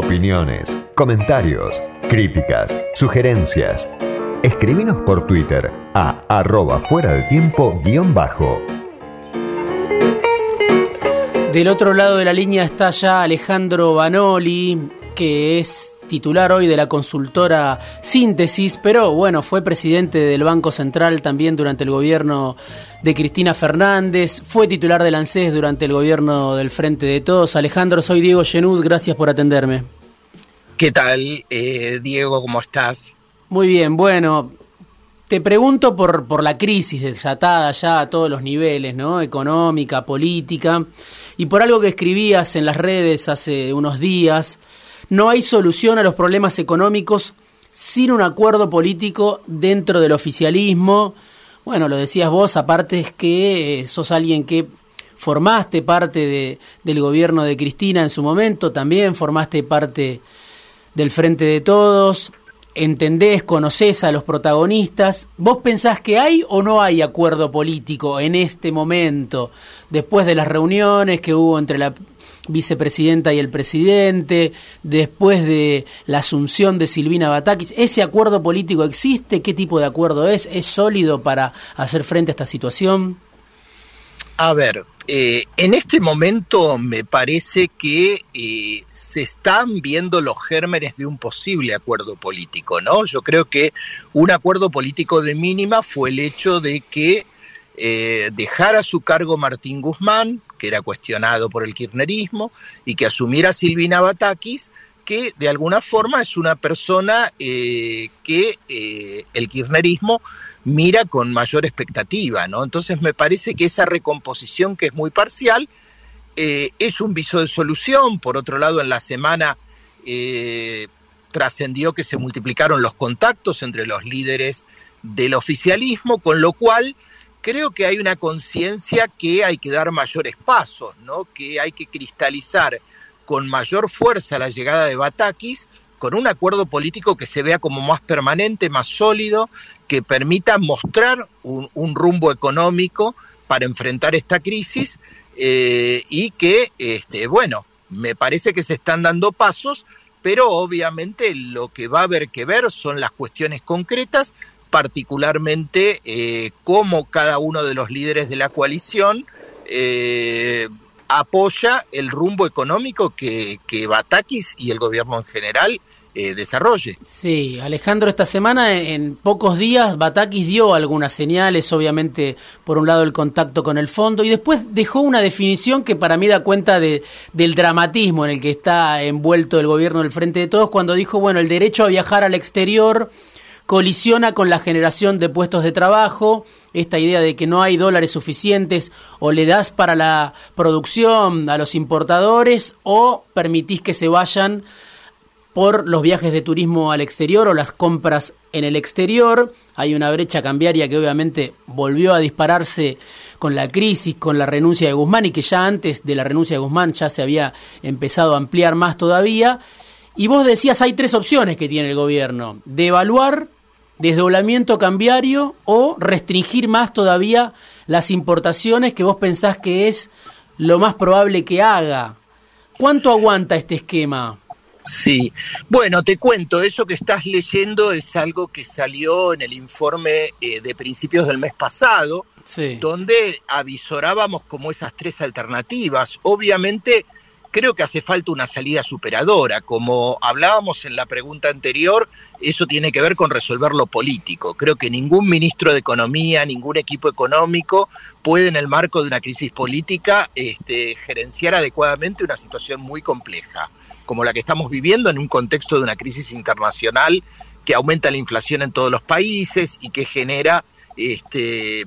Opiniones, comentarios, críticas, sugerencias. Escribinos por Twitter a arroba fuera del tiempo guion bajo. Del otro lado de la línea está ya Alejandro Banoli, que es titular hoy de la consultora Síntesis, pero bueno, fue presidente del Banco Central también durante el gobierno de Cristina Fernández, fue titular del ANSES durante el gobierno del Frente de Todos. Alejandro, soy Diego Genud, gracias por atenderme. ¿Qué tal, eh, Diego? ¿Cómo estás? Muy bien, bueno, te pregunto por, por la crisis desatada ya a todos los niveles, ¿no? Económica, política, y por algo que escribías en las redes hace unos días. No hay solución a los problemas económicos sin un acuerdo político dentro del oficialismo. Bueno, lo decías vos, aparte es que eh, sos alguien que formaste parte de, del gobierno de Cristina en su momento, también formaste parte del Frente de Todos, entendés, conocés a los protagonistas. ¿Vos pensás que hay o no hay acuerdo político en este momento, después de las reuniones que hubo entre la vicepresidenta y el presidente, después de la asunción de Silvina Batakis. ¿Ese acuerdo político existe? ¿Qué tipo de acuerdo es? ¿Es sólido para hacer frente a esta situación? A ver, eh, en este momento me parece que eh, se están viendo los gérmenes de un posible acuerdo político, ¿no? Yo creo que un acuerdo político de mínima fue el hecho de que eh, dejara su cargo Martín Guzmán, que era cuestionado por el kirchnerismo, y que asumiera Silvina Batakis, que de alguna forma es una persona eh, que eh, el kirchnerismo mira con mayor expectativa, ¿no? Entonces me parece que esa recomposición que es muy parcial eh, es un viso de solución. Por otro lado, en la semana trascendió que se multiplicaron los contactos entre los líderes del oficialismo, con lo cual creo que hay una conciencia que hay que dar mayores pasos, ¿no? que hay que cristalizar con mayor fuerza la llegada de Batakis con un acuerdo político que se vea como más permanente, más sólido, que permita mostrar un, rumbo económico para enfrentar esta crisis eh, y que, este, bueno, me parece que se están dando pasos, pero obviamente lo que va a haber que ver son las cuestiones concretas particularmente eh, cómo cada uno de los líderes de la coalición eh, apoya el rumbo económico que, que Batakis y el gobierno en general eh, desarrolle. Sí, Alejandro, esta semana en, pocos días Batakis dio algunas señales, obviamente por un lado el contacto con el fondo y después dejó una definición que para mí da cuenta de, del dramatismo en el que está envuelto el gobierno del Frente de Todos cuando dijo, bueno, el derecho a viajar al exterior colisiona con la generación de puestos de trabajo, esta idea de que no hay dólares suficientes o le das para la producción a los importadores o permitís que se vayan por los viajes de turismo al exterior o las compras en el exterior. Hay una brecha cambiaria que obviamente volvió a dispararse con la crisis, con la renuncia de Guzmán y que ya antes de la renuncia de Guzmán ya se había empezado a ampliar más todavía. Y vos decías, hay tres opciones que tiene el gobierno. Devaluar desdoblamiento cambiario o restringir más todavía las importaciones que vos pensás que es lo más probable que haga. ¿Cuánto aguanta este esquema? Sí, bueno, te cuento, eso que estás leyendo es algo que salió en el informe eh, de principios del mes pasado, donde avisorábamos como esas tres alternativas. Obviamente, creo que hace falta una salida superadora. Como hablábamos en la pregunta anterior, eso tiene que ver con resolver lo político. Creo que ningún ministro de Economía, ningún equipo económico puede en el marco de una crisis política este, gerenciar adecuadamente una situación muy compleja, como la que estamos viviendo en un contexto de una crisis internacional que aumenta la inflación en todos los países y que genera este,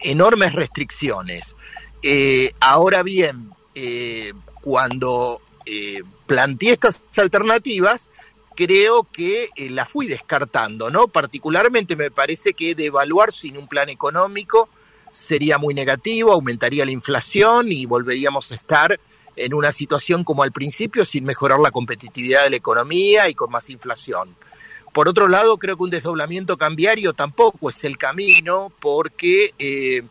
enormes restricciones. Eh, ahora bien, eh, cuando eh, planteé estas alternativas, creo que eh, la fui descartando, ¿no? Particularmente me parece que devaluar sin un plan económico sería muy negativo, aumentaría la inflación y volveríamos a estar en una situación como al principio sin mejorar la competitividad de la economía y con más inflación. Por otro lado, creo que un desdoblamiento cambiario tampoco es el camino porque eh,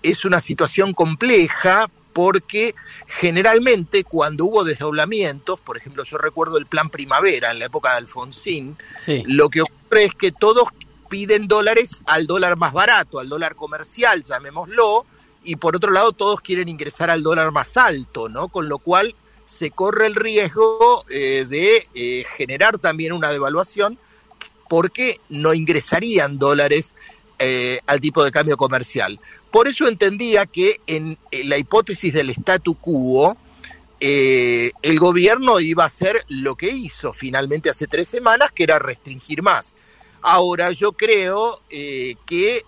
es una situación compleja porque generalmente cuando hubo desdoblamientos, por ejemplo, yo recuerdo el plan primavera en la época de Alfonsín, lo que ocurre es que todos piden dólares al dólar más barato, al dólar comercial, llamémoslo, y por otro lado todos quieren ingresar al dólar más alto, ¿no? Con lo cual se corre el riesgo eh, de eh, generar también una devaluación porque no ingresarían dólares eh, al tipo de cambio comercial. Por eso entendía que en, la hipótesis del statu quo, el gobierno iba a hacer lo que hizo finalmente hace tres semanas, que era restringir más. Ahora yo creo que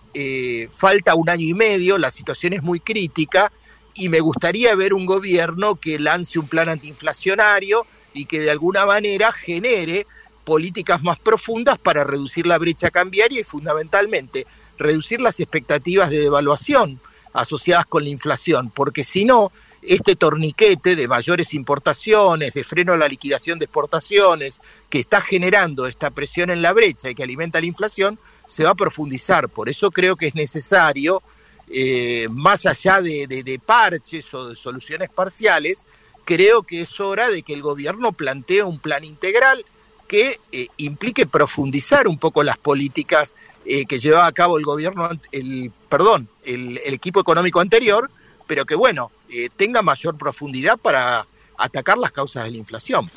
falta un año y medio, la situación es muy crítica y me gustaría ver un gobierno que lance un plan antiinflacionario y que de alguna manera genere políticas más profundas para reducir la brecha cambiaria y fundamentalmente reducir las expectativas de devaluación asociadas con la inflación, porque si no, este torniquete de mayores importaciones, de freno a la liquidación de exportaciones, que está generando esta presión en la brecha y que alimenta la inflación, se va a profundizar. Por eso creo que es necesario eh, más allá de, parches o de soluciones parciales, creo que es hora de que el gobierno plantee un plan integral que eh, implique profundizar un poco las políticas eh, que llevaba a cabo el gobierno, el, perdón, el, equipo económico anterior, pero que bueno, tenga mayor profundidad para atacar las causas de la inflación.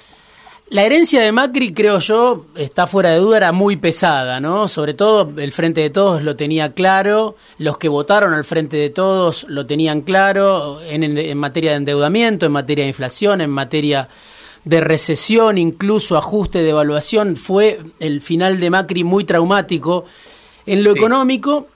La herencia de Macri, creo yo, está fuera de duda, era muy pesada, ¿no? Sobre todo el Frente de Todos lo tenía claro, los que votaron al Frente de Todos lo tenían claro en, materia de endeudamiento, en materia de inflación, en materia de recesión, incluso ajuste de evaluación. Fue el final de Macri muy traumático en lo económico,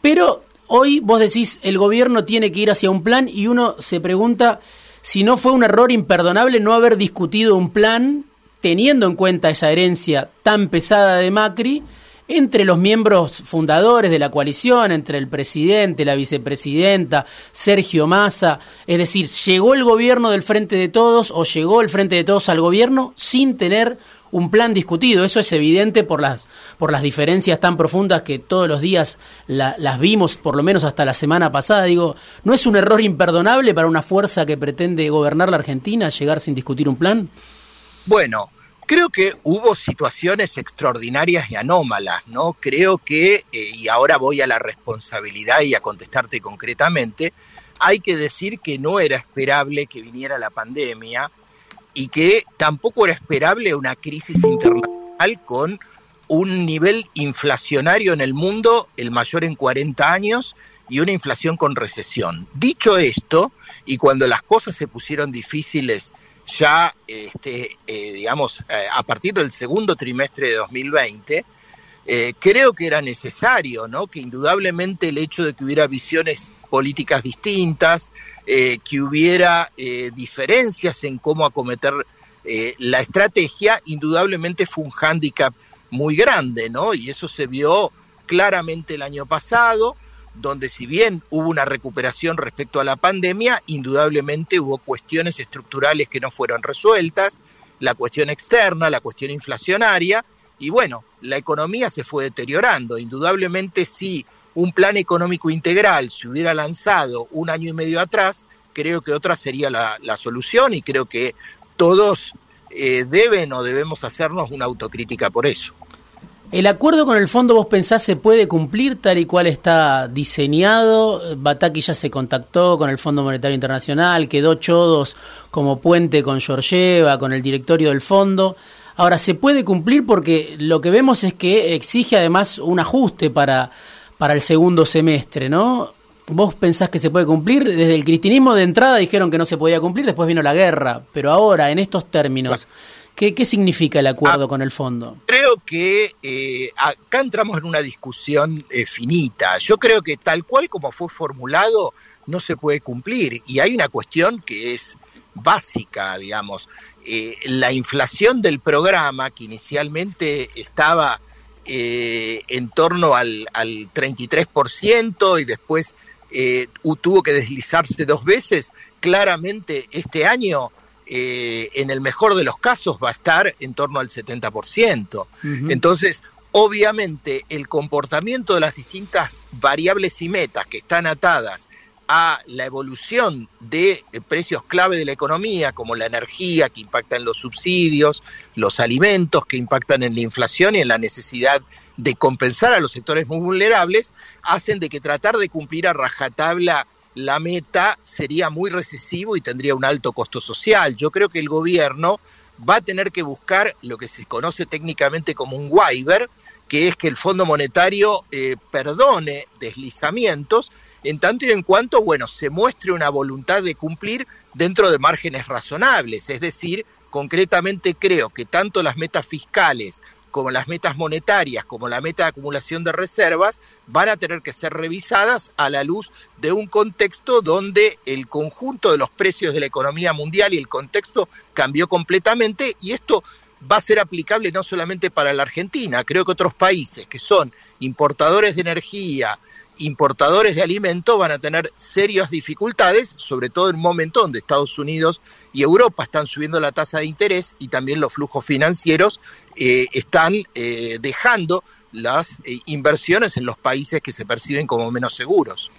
pero hoy vos decís el gobierno tiene que ir hacia un plan y uno se pregunta si no fue un error imperdonable no haber discutido un plan teniendo en cuenta esa herencia tan pesada de Macri, entre los miembros fundadores de la coalición, entre el presidente, la vicepresidenta, Sergio Massa, es decir, llegó el gobierno del Frente de Todos o llegó el Frente de Todos al gobierno sin tener un plan discutido. Eso es evidente por las, por las diferencias tan profundas que todos los días las vimos, por lo menos hasta la semana pasada. Digo, ¿no es un error imperdonable para una fuerza que pretende gobernar la Argentina llegar sin discutir un plan? Bueno, Creo que hubo situaciones extraordinarias y anómalas, ¿no? Creo que, eh, y ahora voy a la responsabilidad y a contestarte concretamente, hay que decir que no era esperable que viniera la pandemia y que tampoco era esperable una crisis internacional con un nivel inflacionario en el mundo, el mayor en 40 años, y una inflación con recesión. Dicho esto, y cuando las cosas se pusieron difíciles ya, este, eh, digamos, eh, a partir del segundo trimestre de 2020, eh, creo que era necesario, ¿no? Que indudablemente el hecho de que hubiera visiones políticas distintas, que hubiera diferencias en cómo acometer la estrategia, indudablemente fue un hándicap muy grande, ¿no? Y eso se vio claramente el año pasado donde si bien hubo una recuperación respecto a la pandemia, indudablemente hubo cuestiones estructurales que no fueron resueltas, la cuestión externa, la cuestión inflacionaria, y bueno, la economía se fue deteriorando. Indudablemente si un plan económico integral se hubiera lanzado un año y medio atrás, creo que otra sería la, solución y creo que todos eh, deben o debemos hacernos una autocrítica por eso. ¿El acuerdo con el fondo vos pensás se puede cumplir tal y cual está diseñado? Bataki ya se contactó con el Fondo Monetario Internacional, quedó Chodos como puente con Georgieva, con el directorio del fondo. Ahora, ¿se puede cumplir? Porque lo que vemos es que exige además un ajuste para, para el segundo semestre, ¿no? ¿Vos pensás que se puede cumplir? Desde el cristianismo de entrada dijeron que no se podía cumplir, después vino la guerra, pero ahora, en estos términos... ¿Qué, significa el acuerdo ah, con el fondo? Creo que eh, acá entramos en una discusión eh, finita. Yo creo que tal cual como fue formulado no se puede cumplir. Y hay una cuestión que es básica, digamos. Eh, la inflación del programa, que inicialmente estaba en torno al, al 33% y después tuvo que deslizarse dos veces, claramente este año eh, en el mejor de los casos va a estar en torno al 70%. Entonces, obviamente, el comportamiento de las distintas variables y metas que están atadas a la evolución de eh, precios clave de la economía, como la energía, que impacta en los subsidios, los alimentos, que impactan en la inflación y en la necesidad de compensar a los sectores muy vulnerables, hacen de que tratar de cumplir a rajatabla la meta sería muy recesivo y tendría un alto costo social. Yo creo que el gobierno va a tener que buscar lo que se conoce técnicamente como un waiver, que es que el Fondo Monetario eh, perdone deslizamientos en tanto y en cuanto, bueno, se muestre una voluntad de cumplir dentro de márgenes razonables. Es decir, concretamente creo que tanto las metas fiscales como las metas monetarias, como la meta de acumulación de reservas, van a tener que ser revisadas a la luz de un contexto donde el conjunto de los precios de la economía mundial y el contexto cambió completamente y esto va a ser aplicable no solamente para la Argentina, creo que otros países que son importadores de energía, importadores de alimentos van a tener serias dificultades, sobre todo en un momento donde Estados Unidos y Europa están subiendo la tasa de interés y también los flujos financieros eh, están eh, dejando las eh, inversiones en los países que se perciben como menos seguros.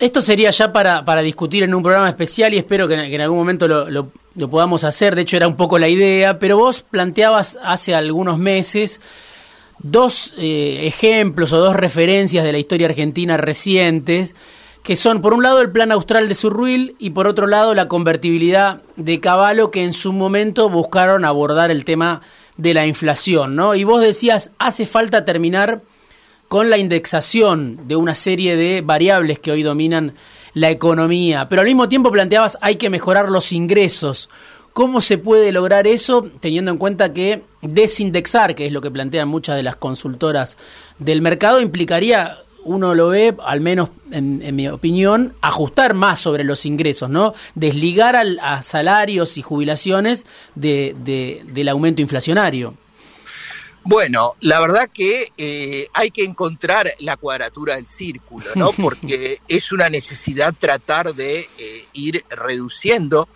Esto sería ya para, para discutir en un programa especial y espero que, en algún momento lo, lo podamos hacer, de hecho era un poco la idea, pero vos planteabas hace algunos meses dos eh, ejemplos o dos referencias de la historia argentina recientes, que son por un lado el plan austral de Surruil y por otro lado la convertibilidad de Caballo que en su momento buscaron abordar el tema de la inflación, ¿no? Y vos decías, hace falta terminar con la indexación de una serie de variables que hoy dominan la economía, pero al mismo tiempo planteabas hay que mejorar los ingresos. ¿Cómo se puede lograr eso teniendo en cuenta que desindexar, que es lo que plantean muchas de las consultoras del mercado, implicaría, uno lo ve, al menos en, mi opinión, ajustar más sobre los ingresos, ¿no? Desligar a salarios y jubilaciones del aumento inflacionario. Bueno, la verdad que eh, hay que encontrar la cuadratura del círculo, ¿no? Porque es una necesidad tratar de eh, ir reduciendo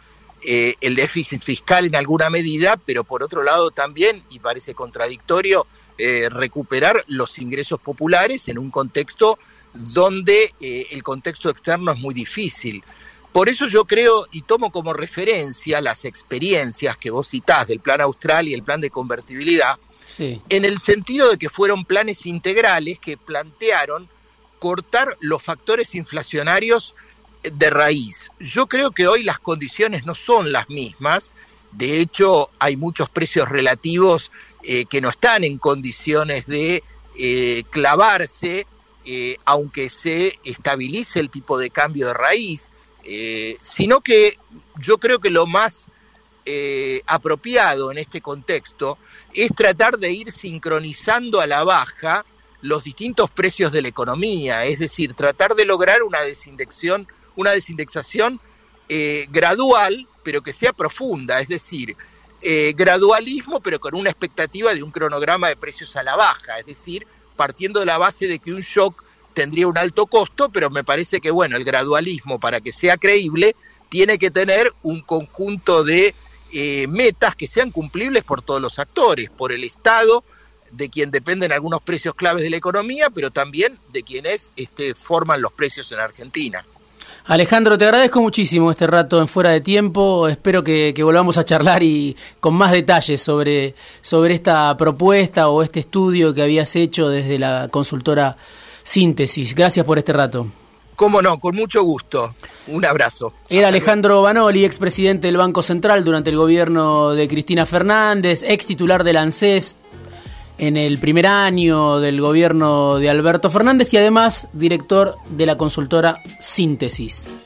eh, el déficit fiscal en alguna medida, pero por otro lado también, y parece contradictorio, eh, recuperar los ingresos populares en un contexto donde eh, el contexto externo es muy difícil. Por eso yo creo y tomo como referencia las experiencias que vos citás del Plan Austral y el Plan de Convertibilidad, en el sentido de que fueron planes integrales que plantearon cortar los factores inflacionarios de raíz. Yo creo que hoy las condiciones no son las mismas. De hecho, hay muchos precios relativos eh, que no están en condiciones de eh, clavarse, eh, aunque se estabilice el tipo de cambio de raíz, sino que yo creo que lo más apropiado en este contexto es tratar de ir sincronizando a la baja los distintos precios de la economía, es decir, tratar de lograr una desindexación una desindexación eh, gradual, pero que sea profunda, es decir, eh, gradualismo, pero con una expectativa de un cronograma de precios a la baja, es decir, partiendo de la base de que un shock tendría un alto costo, pero me parece que, bueno, el gradualismo, para que sea creíble, tiene que tener un conjunto de eh, metas que sean cumplibles por todos los actores, por el Estado, de quien dependen algunos precios claves de la economía, pero también de quienes este, forman los precios en Argentina. Alejandro, te agradezco muchísimo este rato en Fuera de Tiempo. Espero que, volvamos a charlar y con más detalles sobre, sobre esta propuesta o este estudio que habías hecho desde la consultora Síntesis. Gracias por este rato. Cómo no, con mucho gusto. Un abrazo. Era Alejandro Banoli, expresidente del Banco Central durante el gobierno de Cristina Fernández, ex titular del ANSES, en el primer año del gobierno de Alberto Fernández y además director de la consultora Síntesis.